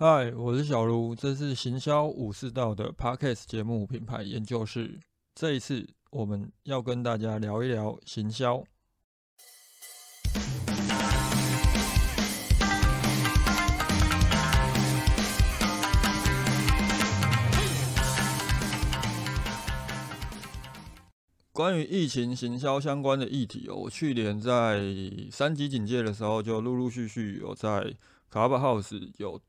嗨，我是小卢，这是行销武士道的 Podcast 节目品牌研究室。这一次我们要跟大家聊一聊行销。关于疫情行销相关的议题哦，我去年在三级警戒的时候，就陆陆续续有在 Clubhouse 有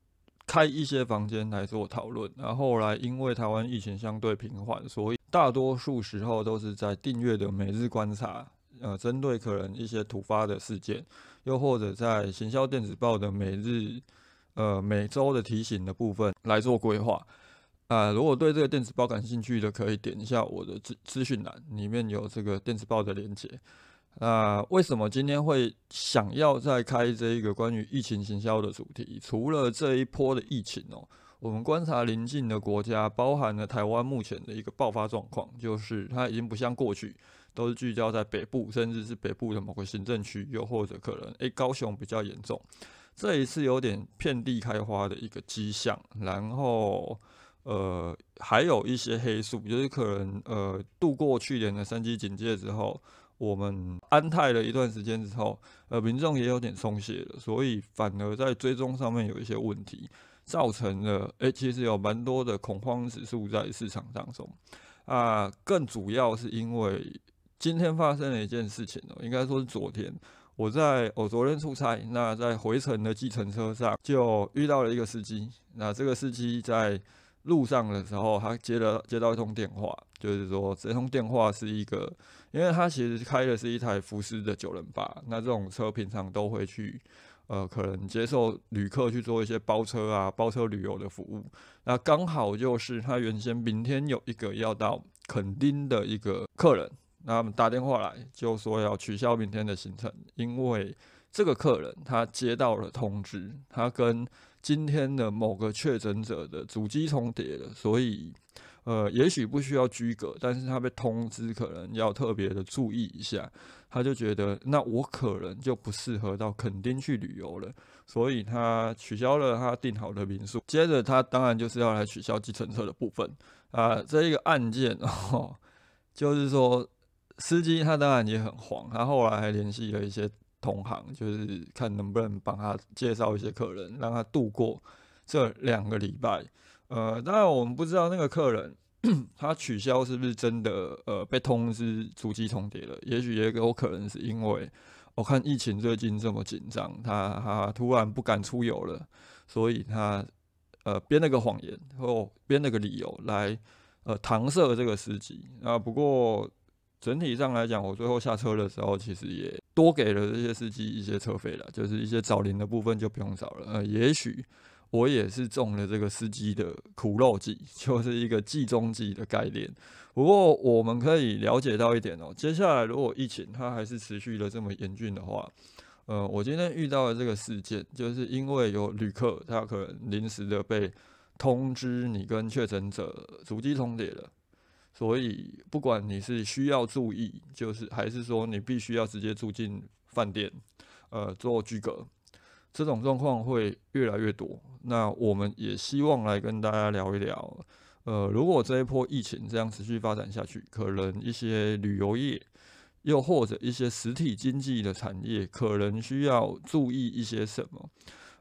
开一些房间来做讨论。然后来因为台湾疫情相对平缓，所以大多数时候都是在订阅的每日观察，呃，针对可能一些突发的事件，又或者在行销电子报的每日、呃每周的提醒的部分来做规划。啊，如果对这个电子报感兴趣的，可以点一下我的资资讯栏，里面有这个电子报的链接。那为什么今天会想要再开这一个关于疫情行销的主题？除了这一波的疫情哦，我们观察邻近的国家，包含了台湾目前的一个爆发状况，就是它已经不像过去都是聚焦在北部，甚至是北部的某个行政区，又或者可能诶高雄比较严重，这一次有点遍地开花的一个迹象，然后。呃，还有一些黑数，就是可能呃，度过去年的三级警戒之后，我们安泰了一段时间之后，呃，民众也有点松懈了，所以反而在追踪上面有一些问题，造成了诶，其实有蛮多的恐慌指数在市场当中啊。更主要是因为今天发生了一件事情哦，应该说是昨天，我在我昨天出差，那在回程的计程车上就遇到了一个司机，那这个司机在。路上的时候，他接了接到一通电话，就是说这通电话是一个，因为他其实开的是一台福斯的九人八，那这种车平常都会去，呃，可能接受旅客去做一些包车啊、包车旅游的服务。那刚好就是他原先明天有一个要到垦丁的一个客人，那他们打电话来就说要取消明天的行程，因为这个客人他接到了通知，他跟今天的某个确诊者的主机重叠了，所以呃，也许不需要居隔，但是他被通知可能要特别的注意一下，他就觉得那我可能就不适合到垦丁去旅游了，所以他取消了他订好的民宿。接着他当然就是要来取消计程车的部分啊，这一个案件哦，就是说司机他当然也很慌，他后来还联系了一些。同行就是看能不能帮他介绍一些客人，让他度过这两个礼拜。呃，当然我们不知道那个客人 他取消是不是真的呃被通知主机重叠了，也许也有可能是因为我看疫情最近这么紧张，他他突然不敢出游了，所以他呃编了个谎言或编了个理由来呃搪塞这个司机啊。不过。整体上来讲，我最后下车的时候，其实也多给了这些司机一些车费了，就是一些找零的部分就不用找了。呃，也许我也是中了这个司机的苦肉计，就是一个计中计的概念。不过我们可以了解到一点哦，接下来如果疫情它还是持续的这么严峻的话，呃，我今天遇到的这个事件，就是因为有旅客他可能临时的被通知你跟确诊者足迹重叠了。所以，不管你是需要注意，就是还是说你必须要直接住进饭店，呃，做居隔，这种状况会越来越多。那我们也希望来跟大家聊一聊，呃，如果这一波疫情这样持续发展下去，可能一些旅游业，又或者一些实体经济的产业，可能需要注意一些什么？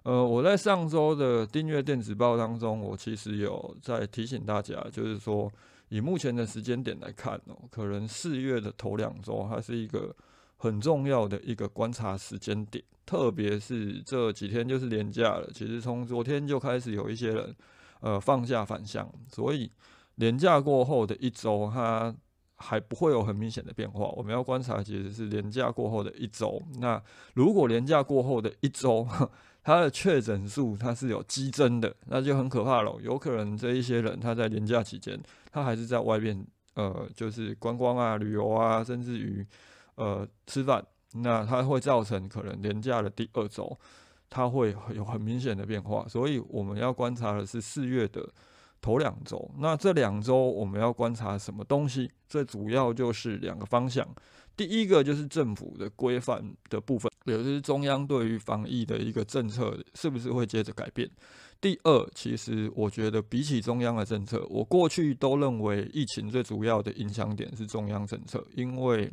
呃，我在上周的订阅电子报当中，我其实有在提醒大家，就是说。以目前的时间点来看哦，可能四月的头两周还是一个很重要的一个观察时间点，特别是这几天就是连假了。其实从昨天就开始有一些人呃放假返乡，所以连假过后的一周，它还不会有很明显的变化。我们要观察其实是连假过后的一周。那如果连假过后的一周，它的确诊数它是有激增的，那就很可怕了。有可能这一些人他在年假期间，他还是在外面，呃，就是观光啊、旅游啊，甚至于呃吃饭，那它会造成可能年假的第二周，它会有很明显的变化。所以我们要观察的是四月的头两周。那这两周我们要观察什么东西？最主要就是两个方向。第一个就是政府的规范的部分，也就是中央对于防疫的一个政策是不是会接着改变？第二，其实我觉得比起中央的政策，我过去都认为疫情最主要的影响点是中央政策，因为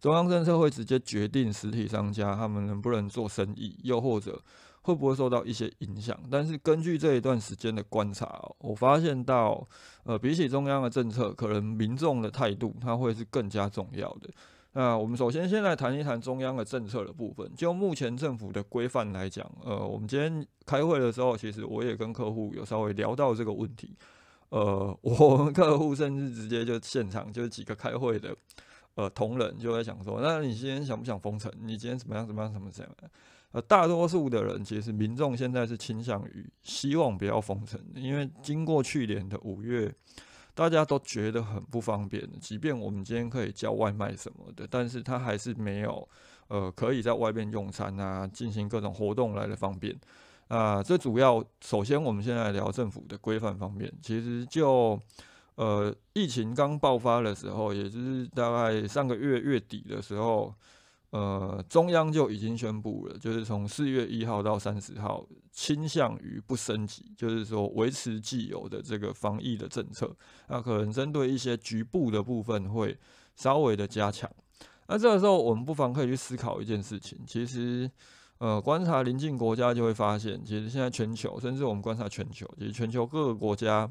中央政策会直接决定实体商家他们能不能做生意，又或者会不会受到一些影响。但是根据这一段时间的观察，我发现到，呃，比起中央的政策，可能民众的态度它会是更加重要的。那我们首先先来谈一谈中央的政策的部分。就目前政府的规范来讲，呃，我们今天开会的时候，其实我也跟客户有稍微聊到这个问题。呃，我们客户甚至直接就现场就是几个开会的呃同仁就在想说，那你今天想不想封城？你今天怎么样？怎么样？怎么怎么样？呃，大多数的人其实民众现在是倾向于希望不要封城，因为经过去年的五月。大家都觉得很不方便，即便我们今天可以叫外卖什么的，但是他还是没有，呃，可以在外面用餐啊，进行各种活动来的方便啊。这主要，首先我们现在聊政府的规范方面，其实就，呃，疫情刚爆发的时候，也就是大概上个月月底的时候。呃，中央就已经宣布了，就是从四月一号到三十号，倾向于不升级，就是说维持既有的这个防疫的政策。那可能针对一些局部的部分会稍微的加强。那这个时候，我们不妨可以去思考一件事情。其实，呃，观察邻近国家就会发现，其实现在全球，甚至我们观察全球，其实全球各个国家。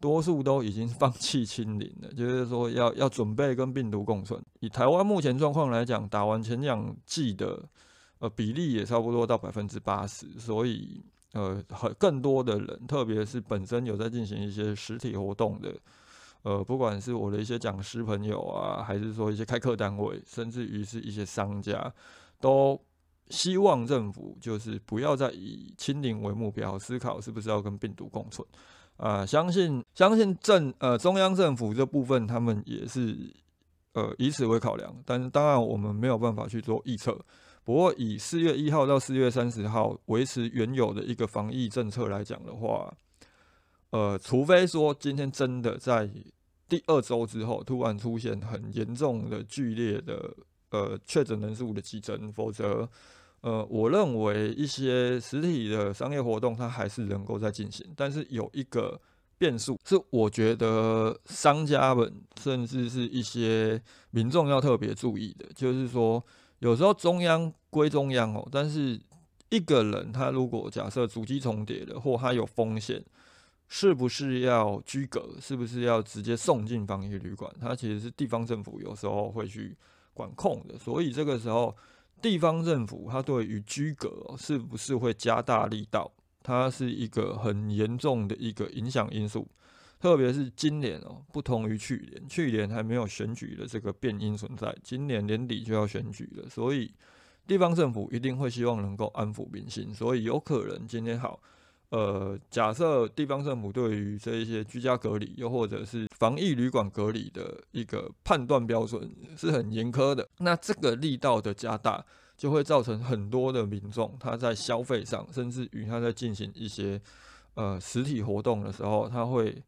多数都已经放弃清零了，就是说要要准备跟病毒共存。以台湾目前状况来讲，打完前两剂的呃比例也差不多到百分之八十，所以呃很更多的人，特别是本身有在进行一些实体活动的，呃不管是我的一些讲师朋友啊，还是说一些开课单位，甚至于是一些商家，都希望政府就是不要再以清零为目标，思考是不是要跟病毒共存。啊，相信相信政呃中央政府这部分，他们也是呃以此为考量，但是当然我们没有办法去做预测。不过以四月一号到四月三十号维持原有的一个防疫政策来讲的话，呃，除非说今天真的在第二周之后突然出现很严重的剧烈的呃确诊人数的激增，否则。呃，我认为一些实体的商业活动它还是能够在进行，但是有一个变数是，我觉得商家们甚至是一些民众要特别注意的，就是说有时候中央归中央哦，但是一个人他如果假设主机重叠了或他有风险，是不是要居隔？是不是要直接送进防疫旅馆？它其实是地方政府有时候会去管控的，所以这个时候。地方政府它对于居格是不是会加大力道？它是一个很严重的一个影响因素，特别是今年哦，不同于去年，去年还没有选举的这个变因存在，今年年底就要选举了，所以地方政府一定会希望能够安抚民心，所以有可能今天好。呃，假设地方政府对于这一些居家隔离，又或者是防疫旅馆隔离的一个判断标准是很严苛的，那这个力道的加大，就会造成很多的民众他在消费上，甚至于他在进行一些呃实体活动的时候，他会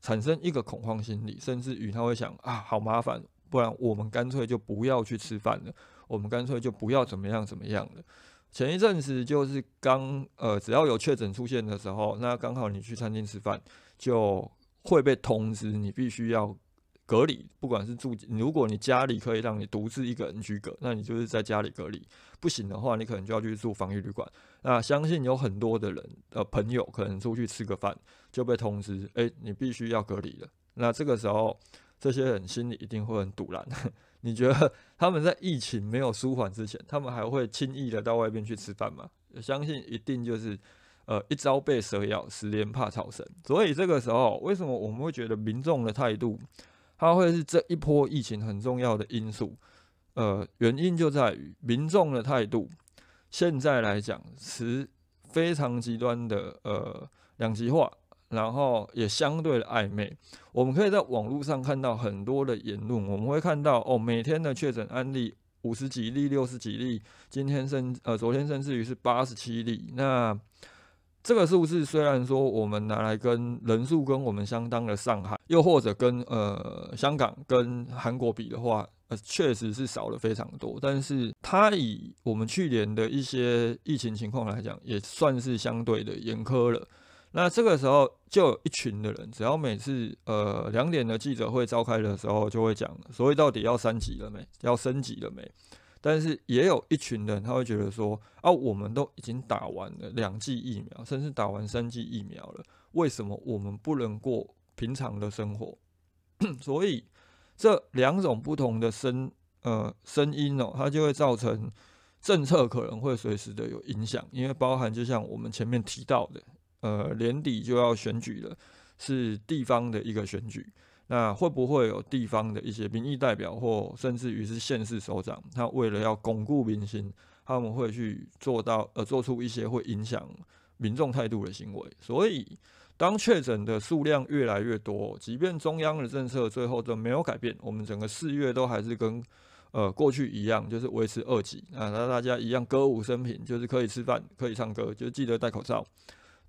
产生一个恐慌心理，甚至于他会想啊，好麻烦，不然我们干脆就不要去吃饭了，我们干脆就不要怎么样怎么样了。前一阵子就是刚呃，只要有确诊出现的时候，那刚好你去餐厅吃饭，就会被通知你必须要隔离。不管是住，如果你家里可以让你独自一个人居隔，那你就是在家里隔离；不行的话，你可能就要去住防疫旅馆。那相信有很多的人呃朋友可能出去吃个饭就被通知，哎，你必须要隔离了。那这个时候，这些人心里一定会很堵然。你觉得他们在疫情没有舒缓之前，他们还会轻易的到外边去吃饭吗？相信一定就是，呃，一朝被蛇咬，十年怕草绳。所以这个时候，为什么我们会觉得民众的态度，它会是这一波疫情很重要的因素？呃，原因就在于民众的态度，现在来讲是非常极端的呃两极化。然后也相对的暧昧，我们可以在网络上看到很多的言论，我们会看到哦，每天的确诊案例五十几例、六十几例，今天甚呃昨天甚至于是八十七例。那这个数字虽然说我们拿来跟人数跟我们相当的上海，又或者跟呃香港跟韩国比的话，呃，确实是少了非常多。但是它以我们去年的一些疫情情况来讲，也算是相对的严苛了。那这个时候就有一群的人，只要每次呃两点的记者会召开的时候，就会讲，所以到底要三级了没？要升级了没？但是也有一群人，他会觉得说，啊，我们都已经打完了两剂疫苗，甚至打完三剂疫苗了，为什么我们不能过平常的生活？所以这两种不同的声呃声音哦，它就会造成政策可能会随时的有影响，因为包含就像我们前面提到的，呃，年底就要选举了，是地方的一个选举。那会不会有地方的一些民意代表，或甚至于是县市首长，他为了要巩固民心，他们会去做到呃做出一些会影响民众态度的行为？所以，当确诊的数量越来越多，即便中央的政策最后都没有改变，我们整个四月都还是跟呃过去一样，就是维持二级啊，那大家一样歌舞升平，就是可以吃饭，可以唱歌，就记得戴口罩。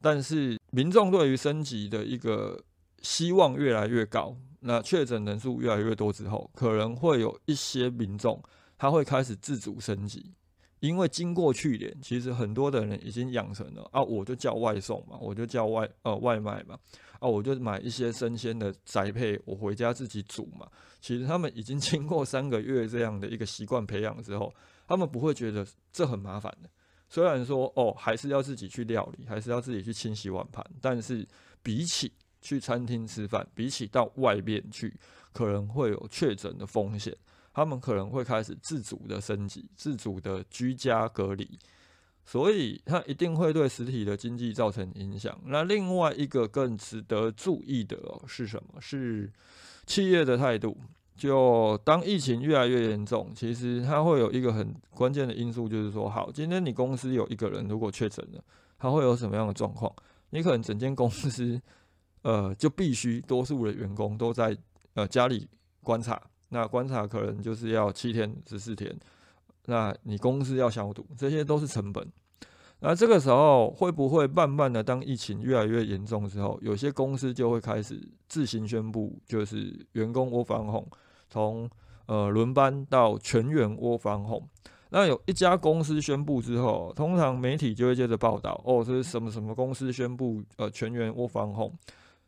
但是民众对于升级的一个希望越来越高。那确诊人数越来越多之后，可能会有一些民众他会开始自主升级，因为经过去年，其实很多的人已经养成了啊，我就叫外送嘛，我就叫外呃外卖嘛，啊，我就买一些生鲜的宅配，我回家自己煮嘛。其实他们已经经过三个月这样的一个习惯培养之后，他们不会觉得这很麻烦的。虽然说哦，还是要自己去料理，还是要自己去清洗碗盘，但是比起去餐厅吃饭，比起到外面去，可能会有确诊的风险。他们可能会开始自主的升级，自主的居家隔离，所以它一定会对实体的经济造成影响。那另外一个更值得注意的是什么？是企业的态度。就当疫情越来越严重，其实它会有一个很关键的因素，就是说，好，今天你公司有一个人如果确诊了，他会有什么样的状况？你可能整间公司。呃，就必须多数的员工都在呃家里观察，那观察可能就是要七天十四天，那你公司要消毒，这些都是成本。那这个时候会不会慢慢的，当疫情越来越严重之后，有些公司就会开始自行宣布，就是员工窝防控，从呃轮班到全员窝防控。那有一家公司宣布之后，通常媒体就会接着报道，哦，是什么什么公司宣布呃全员窝防控。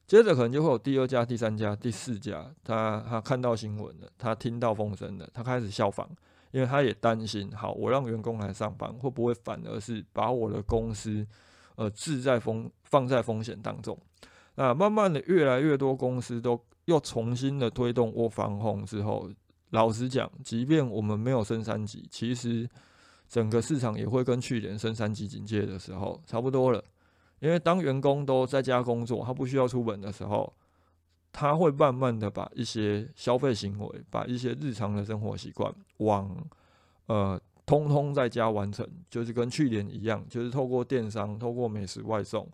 接着可能就会有第二家、第三家、第四家，他他看到新闻了，他听到风声了，他开始效仿，因为他也担心，好，我让员工来上班，会不会反而是把我的公司，呃，置在风放在风险当中？那慢慢的，越来越多公司都又重新的推动窝防控之后，老实讲，即便我们没有升三级，其实整个市场也会跟去年升三级警戒的时候差不多了。因为当员工都在家工作，他不需要出门的时候，他会慢慢的把一些消费行为，把一些日常的生活习惯，往呃通通在家完成，就是跟去年一样，就是透过电商，透过美食外送，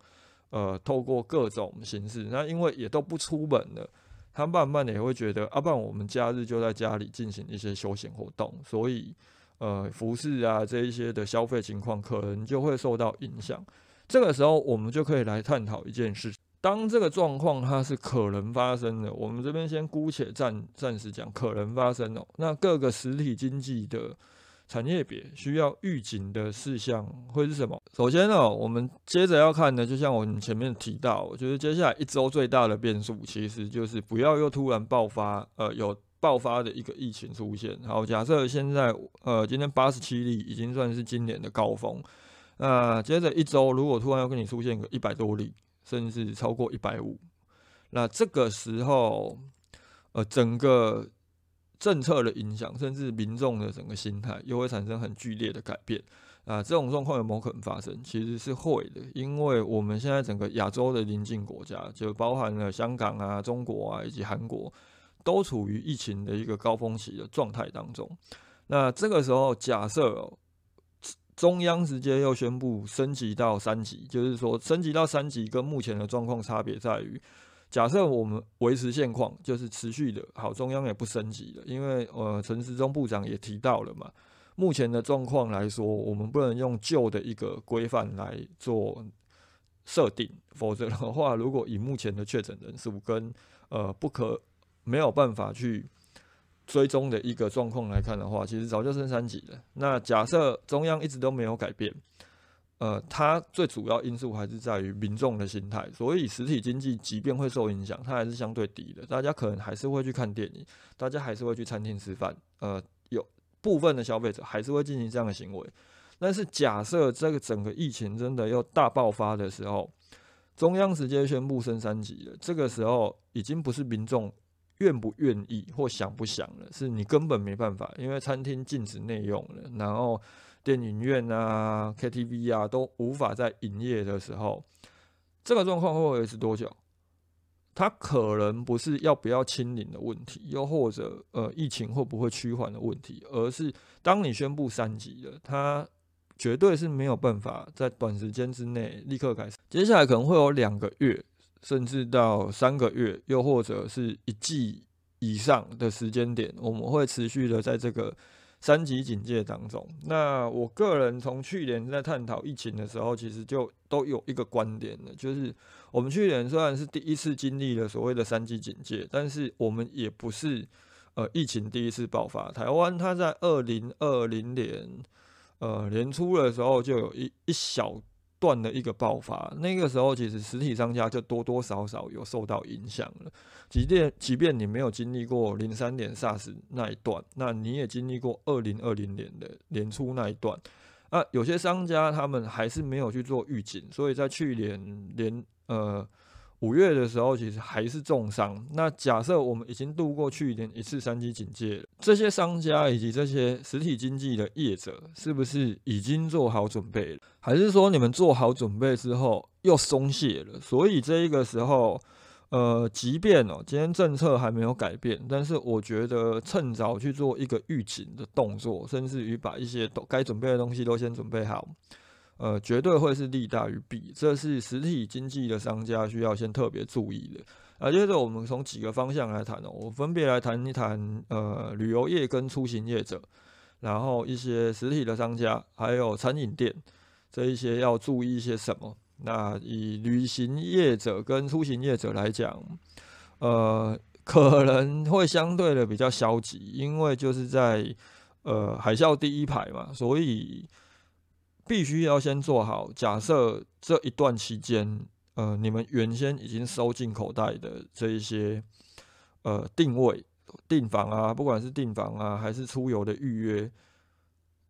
呃，透过各种形式。那因为也都不出门了，他慢慢的也会觉得，啊，不然我们假日就在家里进行一些休闲活动，所以呃，服饰啊这一些的消费情况，可能就会受到影响。这个时候，我们就可以来探讨一件事：当这个状况它是可能发生的，我们这边先姑且暂暂时讲可能发生哦。那各个实体经济的产业别需要预警的事项会是什么？首先呢，我们接着要看的，就像我们前面提到，我觉得接下来一周最大的变数，其实就是不要又突然爆发，呃，有爆发的一个疫情出现。好，假设现在呃今天八十七例已经算是今年的高峰。那接着一周，如果突然要跟你出现个一百多例，甚至超过一百五，那这个时候，呃，整个政策的影响，甚至民众的整个心态，又会产生很剧烈的改变。啊，这种状况有没有可能发生？其实是会的，因为我们现在整个亚洲的邻近国家，就包含了香港啊、中国啊以及韩国，都处于疫情的一个高峰期的状态当中。那这个时候，假设中央直接又宣布升级到三级，就是说升级到三级跟目前的状况差别在于，假设我们维持现况，就是持续的好，中央也不升级了，因为呃陈时中部长也提到了嘛，目前的状况来说，我们不能用旧的一个规范来做设定，否则的话，如果以目前的确诊人数跟呃不可没有办法去追踪的一个状况来看的话，其实早就升三级了。那假设中央一直都没有改变，呃，它最主要因素还是在于民众的心态。所以实体经济即便会受影响，它还是相对低的。大家可能还是会去看电影，大家还是会去餐厅吃饭。呃，有部分的消费者还是会进行这样的行为。但是假设这个整个疫情真的又大爆发的时候，中央直接宣布升三级了，这个时候已经不是民众。愿不愿意或想不想了，是你根本没办法，因为餐厅禁止内用了，然后电影院啊、KTV 啊都无法在营业的时候，这个状况会维持多久？它可能不是要不要清零的问题，又或者呃疫情会不会趋缓的问题，而是当你宣布三级了，它绝对是没有办法在短时间之内立刻开始，接下来可能会有两个月。甚至到三个月，又或者是一季以上的时间点，我们会持续的在这个三级警戒当中。那我个人从去年在探讨疫情的时候，其实就都有一个观点的，就是我们去年虽然是第一次经历了所谓的三级警戒，但是我们也不是呃疫情第一次爆发。台湾它在二零二零年呃年初的时候，就有一一小。断的一个爆发，那个时候其实实体商家就多多少少有受到影响了。即便即便你没有经历过零三年 SARS 那一段，那你也经历过二零二零年的年初那一段。啊，有些商家他们还是没有去做预警，所以在去年年呃。五月的时候，其实还是重伤。那假设我们已经度过去年一次三级警戒了，这些商家以及这些实体经济的业者，是不是已经做好准备了？还是说你们做好准备之后又松懈了？所以这一个时候，呃，即便哦，今天政策还没有改变，但是我觉得趁早去做一个预警的动作，甚至于把一些都该准备的东西都先准备好。呃，绝对会是利大于弊，这是实体经济的商家需要先特别注意的。啊，接着我们从几个方向来谈哦，我分别来谈一谈呃旅游业跟出行业者，然后一些实体的商家，还有餐饮店这一些要注意一些什么。那以旅行业者跟出行业者来讲，呃，可能会相对的比较消极，因为就是在呃海啸第一排嘛，所以。必须要先做好假设，这一段期间，呃，你们原先已经收进口袋的这一些，呃，定位、订房啊，不管是订房啊，还是出游的预约，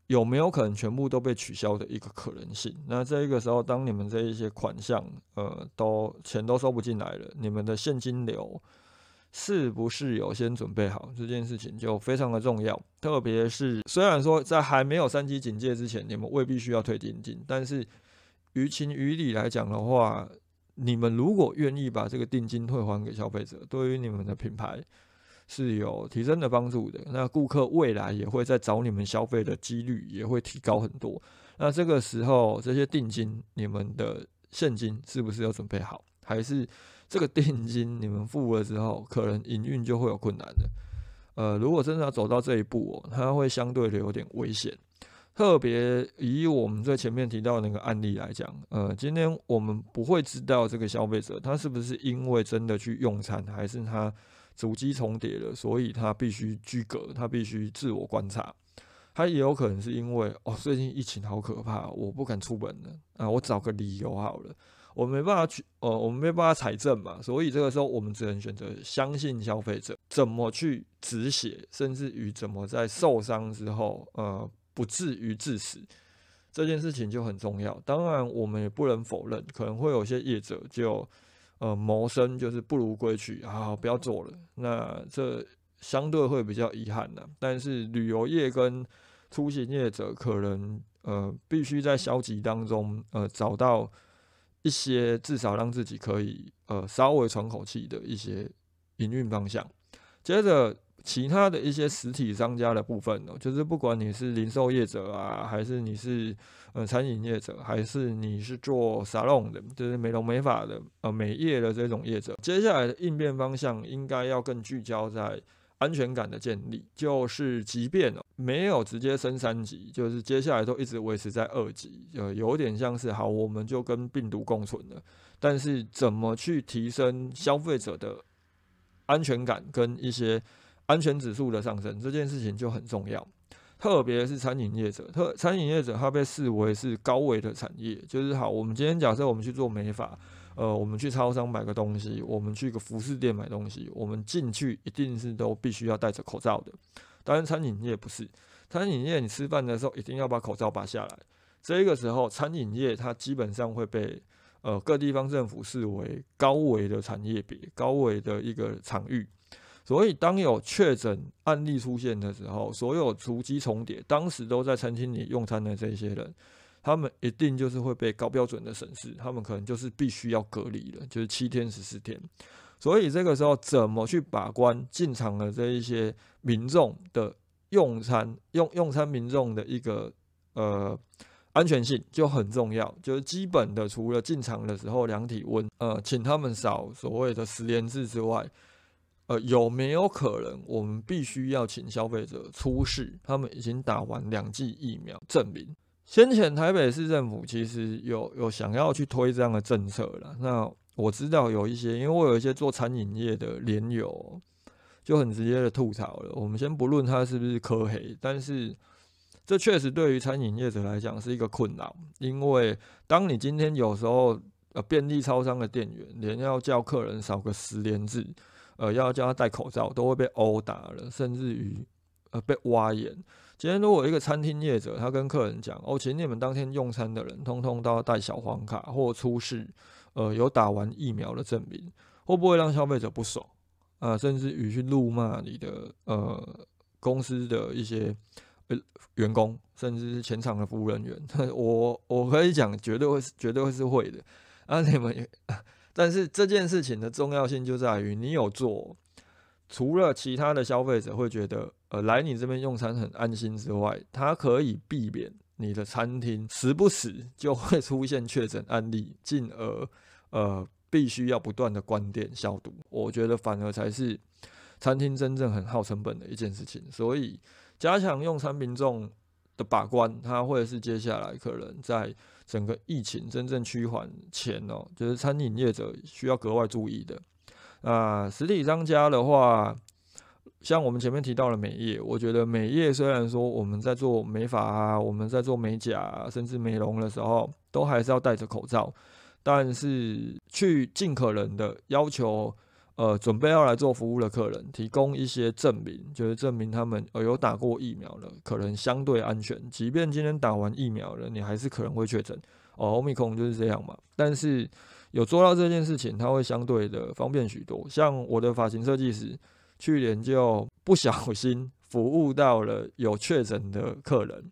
有没有可能全部都被取消的一个可能性？那这一个时候，当你们这一些款项，呃，都钱都收不进来了，你们的现金流。是不是有先准备好这件事情就非常的重要，特别是虽然说在还没有三级警戒之前，你们未必需要退定金，但是于情于理来讲的话，你们如果愿意把这个定金退还给消费者，对于你们的品牌是有提升的帮助的。那顾客未来也会在找你们消费的几率也会提高很多。那这个时候这些定金，你们的现金是不是要准备好，还是？这个定金你们付了之后，可能营运就会有困难的。呃，如果真的要走到这一步哦，它会相对的有点危险。特别以我们最前面提到那个案例来讲，呃，今天我们不会知道这个消费者他是不是因为真的去用餐，还是他主机重叠了，所以他必须居隔，他必须自我观察。他也有可能是因为哦，最近疫情好可怕，我不敢出门了啊，我找个理由好了。我没办法去，呃，我们没办法采证嘛，所以这个时候我们只能选择相信消费者怎么去止血，甚至于怎么在受伤之后，呃，不至于致死，这件事情就很重要。当然，我们也不能否认，可能会有些业者就，呃，谋生就是不如归去啊，不要做了。那这相对会比较遗憾的。但是旅游业跟出行业者可能，呃，必须在消极当中，呃，找到。一些至少让自己可以呃稍微喘口气的一些营运方向。接着，其他的一些实体商家的部分呢，就是不管你是零售业者啊，还是你是呃餐饮业者，还是你是做沙龙的，就是美容美发的呃美业的这种业者，接下来的应变方向应该要更聚焦在。安全感的建立，就是即便哦没有直接升三级，就是接下来都一直维持在二级，呃，有点像是好，我们就跟病毒共存了。但是怎么去提升消费者的安全感跟一些安全指数的上升，这件事情就很重要。特别是餐饮业者，特餐饮业者它被视为是高危的产业，就是好。我们今天假设我们去做美发，呃，我们去超商买个东西，我们去个服饰店买东西，我们进去一定是都必须要戴着口罩的。当然，餐饮业不是，餐饮业你吃饭的时候一定要把口罩拔下来。这个时候，餐饮业它基本上会被呃各地方政府视为高危的产业别，高危的一个场域。所以，当有确诊案例出现的时候，所有足迹重叠，当时都在餐厅里用餐的这些人，他们一定就是会被高标准的审视，他们可能就是必须要隔离了，就是七天十四天。所以这个时候，怎么去把关进场的这一些民众的用餐用用餐民众的一个呃安全性就很重要，就是基本的，除了进场的时候量体温，呃，请他们扫所谓的十连制之外。呃，有没有可能我们必须要请消费者出示他们已经打完两剂疫苗证明？先前台北市政府其实有有想要去推这样的政策了。那我知道有一些，因为我有一些做餐饮业的联友，就很直接的吐槽了。我们先不论他是不是科黑，但是这确实对于餐饮业者来讲是一个困扰，因为当你今天有时候呃便利超商的店员连要叫客人扫个十连字。呃，要叫他戴口罩，都会被殴打了，甚至于呃被挖眼。今天如果一个餐厅业者，他跟客人讲，哦，请你们当天用餐的人，通通都要带小黄卡或出示呃有打完疫苗的证明，会不会让消费者不爽啊？甚至于去怒骂你的呃公司的一些呃员工，甚至是前场的服务人员？我我可以讲，绝对会绝对会是会的啊！你们也。但是这件事情的重要性就在于，你有做，除了其他的消费者会觉得，呃，来你这边用餐很安心之外，它可以避免你的餐厅时不时 就会出现确诊案例，进而，呃，必须要不断的关店消毒。我觉得反而才是餐厅真正很耗成本的一件事情。所以，加强用餐民众的把关，它会是接下来可能在。整个疫情真正趋缓前哦，就是餐饮业者需要格外注意的。啊，实体商家的话，像我们前面提到的美业，我觉得美业虽然说我们在做美发啊，我们在做美甲，甚至美容的时候，都还是要戴着口罩，但是去尽可能的要求。呃，准备要来做服务的客人，提供一些证明，就是证明他们呃有打过疫苗了，可能相对安全。即便今天打完疫苗了，你还是可能会确诊。哦，奥密克戎就是这样嘛。但是有做到这件事情，它会相对的方便许多。像我的发型设计师，去年就不小心服务到了有确诊的客人，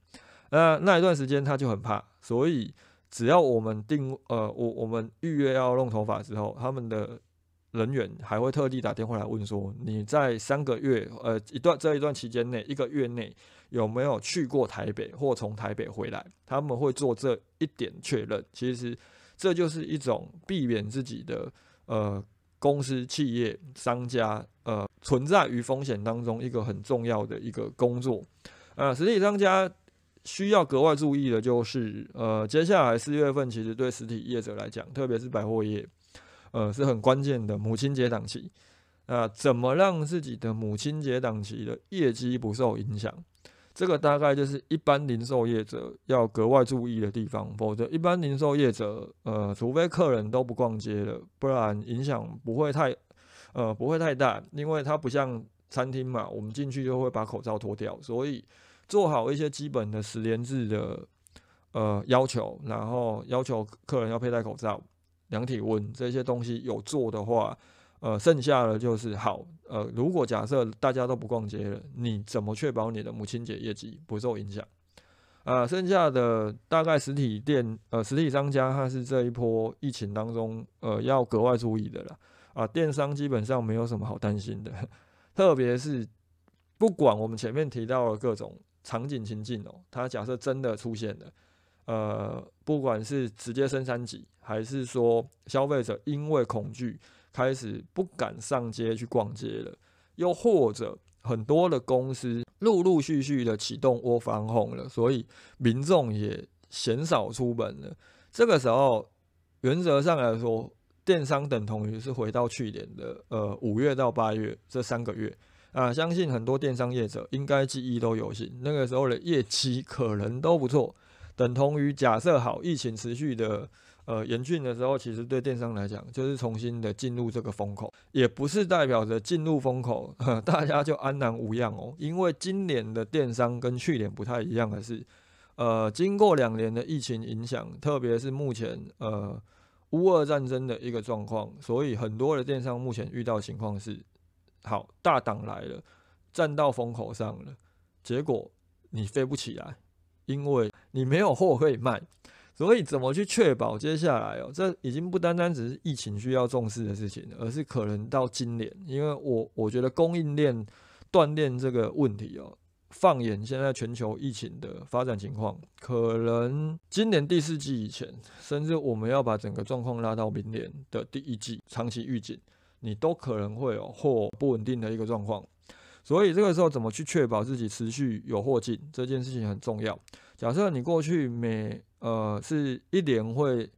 那那一段时间他就很怕，所以只要我们定呃我我们预约要弄头发之后，他们的。人员还会特地打电话来问说：“你在三个月，呃，一段这一段期间内，一个月内有没有去过台北或从台北回来？”他们会做这一点确认。其实这就是一种避免自己的呃公司、企业、商家呃存在于风险当中一个很重要的一个工作。呃，实体商家需要格外注意的就是，呃，接下来四月份其实对实体业者来讲，特别是百货业。呃，是很关键的母亲节档期，啊，怎么让自己的母亲节档期的业绩不受影响？这个大概就是一般零售业者要格外注意的地方。否则，一般零售业者，呃，除非客人都不逛街了，不然影响不会太，呃，不会太大。因为它不像餐厅嘛，我们进去就会把口罩脱掉，所以做好一些基本的十连制的呃要求，然后要求客人要佩戴口罩。量体温这些东西有做的话，呃，剩下的就是好。呃，如果假设大家都不逛街了，你怎么确保你的母亲节业绩不受影响？啊，剩下的大概实体店，呃，实体商家它是这一波疫情当中，呃，要格外注意的了。啊，电商基本上没有什么好担心的，特别是不管我们前面提到的各种场景情境哦，它假设真的出现了。呃，不管是直接升三级，还是说消费者因为恐惧开始不敢上街去逛街了，又或者很多的公司陆陆续续的启动窝防控了，所以民众也鲜少出门了。这个时候，原则上来说，电商等同于是回到去年的呃五月到八月这三个月，啊，相信很多电商业者应该记忆都有新，那个时候的业绩可能都不错，等同于假设好疫情持续的呃严峻的时候，其实对电商来讲就是重新的进入这个风口，也不是代表着进入风口 大家就安然无恙哦，因为今年的电商跟去年不太一样的是，呃，经过两年的疫情影响，特别是目前呃乌俄战争的一个状况，所以很多的电商目前遇到情况是。好，大档来了，站到风口上了，结果你飞不起来，因为你没有货可以卖。所以怎么去确保接下来哦？这已经不单单只是疫情需要重视的事情，而是可能到今年，因为我我觉得供应链断裂这个问题哦，放眼现在全球疫情的发展情况，可能今年第四季以前，甚至我们要把整个状况拉到明年的第一季，长期预警。你都可能会有货不稳定的一个状况，所以这个时候怎么去确保自己持续有货进，这件事情很重要。假设你过去每呃是一年会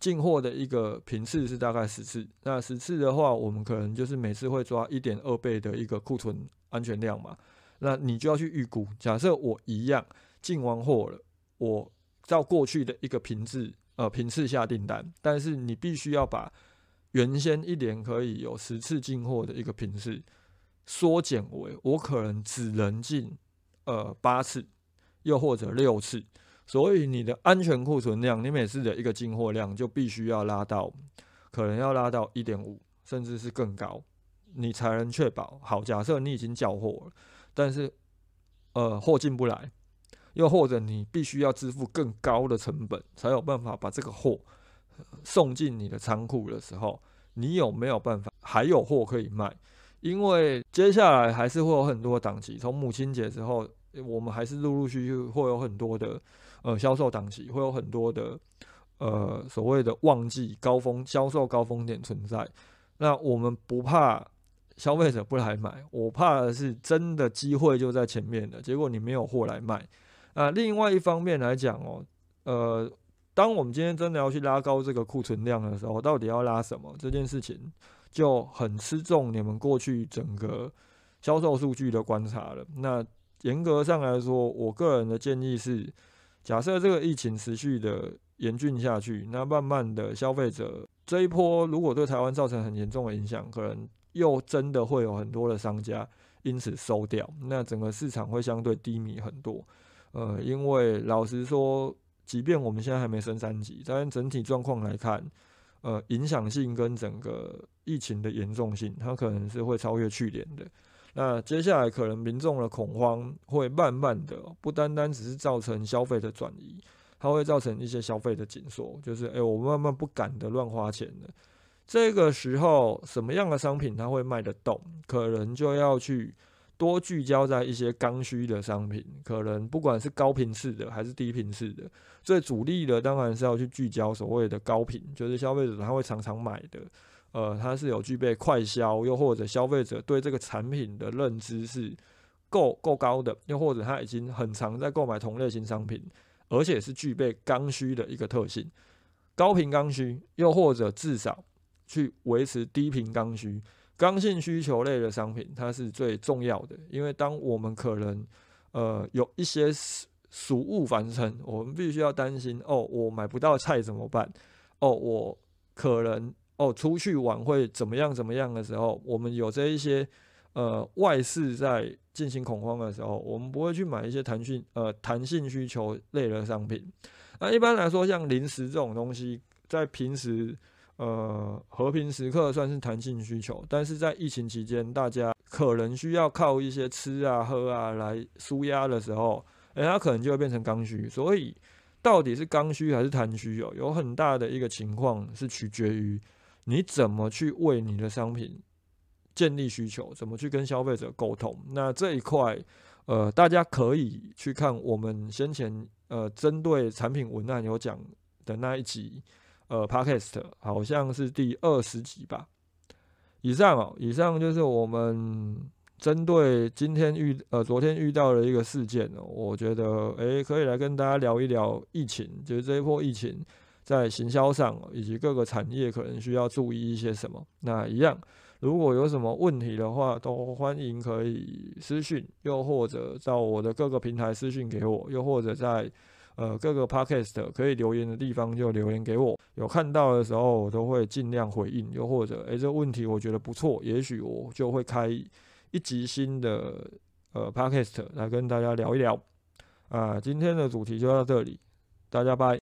进货的一个频次是大概十次，那十次的话，我们可能就是每次会抓一点二倍的一个库存安全量嘛，那你就要去预估。假设我一样进完货了，我照过去的一个频次呃频次下订单，但是你必须要把原先一年可以有十次进货的一个频次，缩减为我可能只能进呃八次，又或者六次，所以你的安全库存量，你每次的一个进货量就必须要拉到，可能要拉到一点五，甚至是更高，你才能确保好。假设你已经交货了，但是呃货进不来，又或者你必须要支付更高的成本，才有办法把这个货。送进你的仓库的时候，你有没有办法还有货可以卖？因为接下来还是会有很多档期，从母亲节之后，我们还是陆陆续续会有很多的呃销售档期，会有很多的呃所谓的旺季高峰销售高峰点存在。那我们不怕消费者不来买，我怕的是真的机会就在前面的，结果你没有货来卖。啊，另外一方面来讲哦，呃。当我们今天真的要去拉高这个库存量的时候，到底要拉什么？这件事情就很吃重你们过去整个销售数据的观察了。那严格上来说，我个人的建议是，假设这个疫情持续的严峻下去，那慢慢的消费者这一波如果对台湾造成很严重的影响，可能又真的会有很多的商家因此收掉，那整个市场会相对低迷很多。呃，因为老实说。即便我们现在还没升三级，但整体状况来看，呃，影响性跟整个疫情的严重性，它可能是会超越去年的。那接下来可能民众的恐慌会慢慢的，不单单只是造成消费的转移，它会造成一些消费的紧缩，就是诶，我慢慢不敢的乱花钱了。这个时候，什么样的商品它会卖得动，可能就要去。多聚焦在一些刚需的商品，可能不管是高频次的还是低频次的，最主力的当然是要去聚焦所谓的高频，就是消费者他会常常买的，呃，它是有具备快销，又或者消费者对这个产品的认知是够够高的，又或者他已经很常在购买同类型商品，而且是具备刚需的一个特性，高频刚需，又或者至少去维持低频刚需。刚性需求类的商品，它是最重要的，因为当我们可能呃有一些俗物繁盛，我们必须要担心哦，我买不到菜怎么办？哦，我可能哦出去玩会怎么样怎么样的时候，我们有这一些呃外事在进行恐慌的时候，我们不会去买一些弹性呃弹性需求类的商品。那一般来说，像零食这种东西，在平时。呃，和平时刻算是弹性需求，但是在疫情期间，大家可能需要靠一些吃啊、喝啊来舒压的时候，哎，它可能就会变成刚需。所以，到底是刚需还是弹需哦？有很大的一个情况是取决于你怎么去为你的商品建立需求，怎么去跟消费者沟通。那这一块，呃，大家可以去看我们先前呃针对产品文案有讲的那一集。呃，Podcast 好像是第二十集吧。以上哦，以上就是我们针对今天遇呃昨天遇到的一个事件哦，我觉得诶可以来跟大家聊一聊疫情，就是这一波疫情在行销上以及各个产业可能需要注意一些什么。那一样，如果有什么问题的话，都欢迎可以私讯，又或者到我的各个平台私讯给我，又或者在。呃，各个 podcast 可以留言的地方就留言给我，有看到的时候我都会尽量回应。又或者，诶，这个问题我觉得不错，也许我就会开一集新的呃 podcast 来跟大家聊一聊。啊，今天的主题就到这里，大家拜。